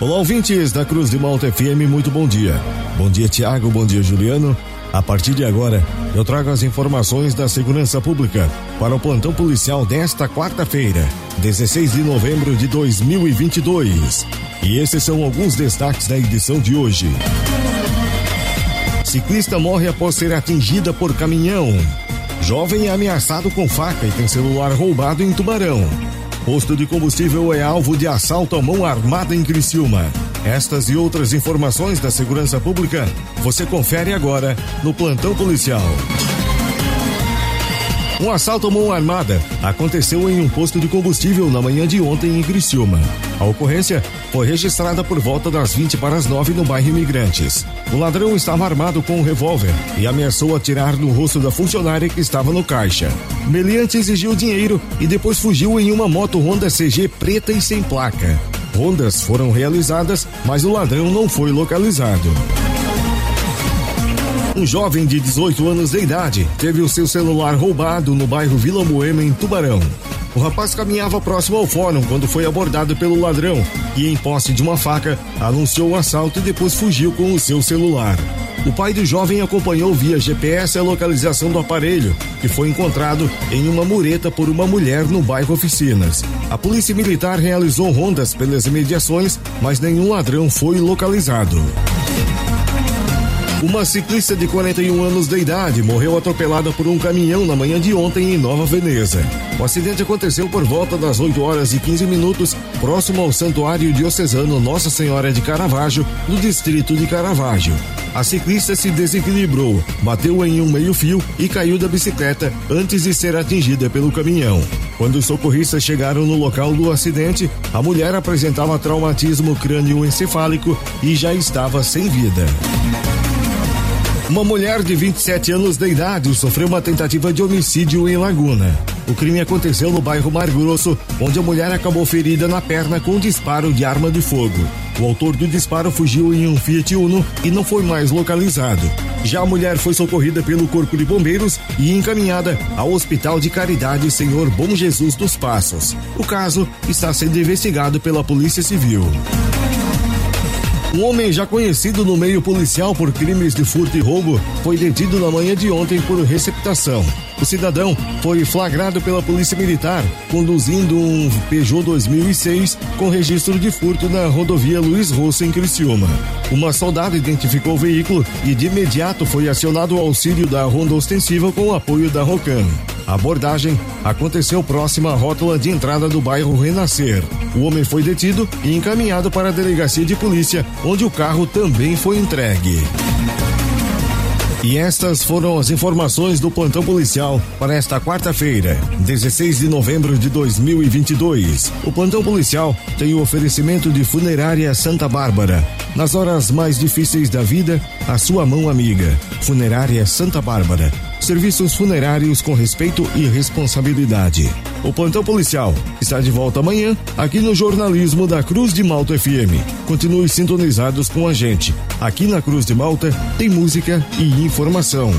Olá, ouvintes da Cruz de Malta FM, muito bom dia. Bom dia, Tiago, bom dia, Juliano. A partir de agora, eu trago as informações da segurança pública para o plantão policial desta quarta-feira, 16 de novembro de 2022. E esses são alguns destaques da edição de hoje. Ciclista morre após ser atingida por caminhão. Jovem é ameaçado com faca e tem celular roubado em Tubarão. Posto de combustível é alvo de assalto à mão armada em Criciúma. Estas e outras informações da segurança pública você confere agora no Plantão Policial. Um assalto à mão armada aconteceu em um posto de combustível na manhã de ontem em Criciúma. A ocorrência foi registrada por volta das 20 para as 9 no bairro Imigrantes. O ladrão estava armado com um revólver e ameaçou atirar no rosto da funcionária que estava no caixa. Meliante exigiu dinheiro e depois fugiu em uma moto Honda CG preta e sem placa. Rondas foram realizadas, mas o ladrão não foi localizado. Um jovem de 18 anos de idade teve o seu celular roubado no bairro Vila Moema, em Tubarão. O rapaz caminhava próximo ao fórum quando foi abordado pelo ladrão e, em posse de uma faca, anunciou o assalto e depois fugiu com o seu celular. O pai do jovem acompanhou via GPS a localização do aparelho, que foi encontrado em uma mureta por uma mulher no bairro Oficinas. A polícia militar realizou rondas pelas imediações, mas nenhum ladrão foi localizado. Uma ciclista de 41 anos de idade morreu atropelada por um caminhão na manhã de ontem em Nova Veneza. O acidente aconteceu por volta das 8 horas e 15 minutos, próximo ao Santuário Diocesano Nossa Senhora de Caravaggio, no distrito de Caravaggio. A ciclista se desequilibrou, bateu em um meio-fio e caiu da bicicleta antes de ser atingida pelo caminhão. Quando os socorristas chegaram no local do acidente, a mulher apresentava traumatismo crânioencefálico e já estava sem vida. Uma mulher de 27 anos de idade sofreu uma tentativa de homicídio em Laguna. O crime aconteceu no bairro Mar Grosso, onde a mulher acabou ferida na perna com um disparo de arma de fogo. O autor do disparo fugiu em um Fiat Uno e não foi mais localizado. Já a mulher foi socorrida pelo Corpo de Bombeiros e encaminhada ao Hospital de Caridade Senhor Bom Jesus dos Passos. O caso está sendo investigado pela Polícia Civil. Um homem já conhecido no meio policial por crimes de furto e roubo foi detido na manhã de ontem por receptação. O cidadão foi flagrado pela Polícia Militar conduzindo um Peugeot 2006 com registro de furto na rodovia Luiz Rosso em Criciúma. Uma soldada identificou o veículo e de imediato foi acionado o auxílio da Ronda Ostensiva com o apoio da Rocan. A abordagem aconteceu próxima à rótula de entrada do bairro Renascer. O homem foi detido e encaminhado para a delegacia de polícia, onde o carro também foi entregue. E estas foram as informações do plantão policial para esta quarta-feira, 16 de novembro de 2022. O plantão policial tem o oferecimento de Funerária Santa Bárbara. Nas horas mais difíceis da vida, a sua mão amiga. Funerária Santa Bárbara serviços funerários com respeito e responsabilidade. O plantão policial está de volta amanhã aqui no jornalismo da Cruz de Malta FM. Continue sintonizados com a gente. Aqui na Cruz de Malta tem música e informação.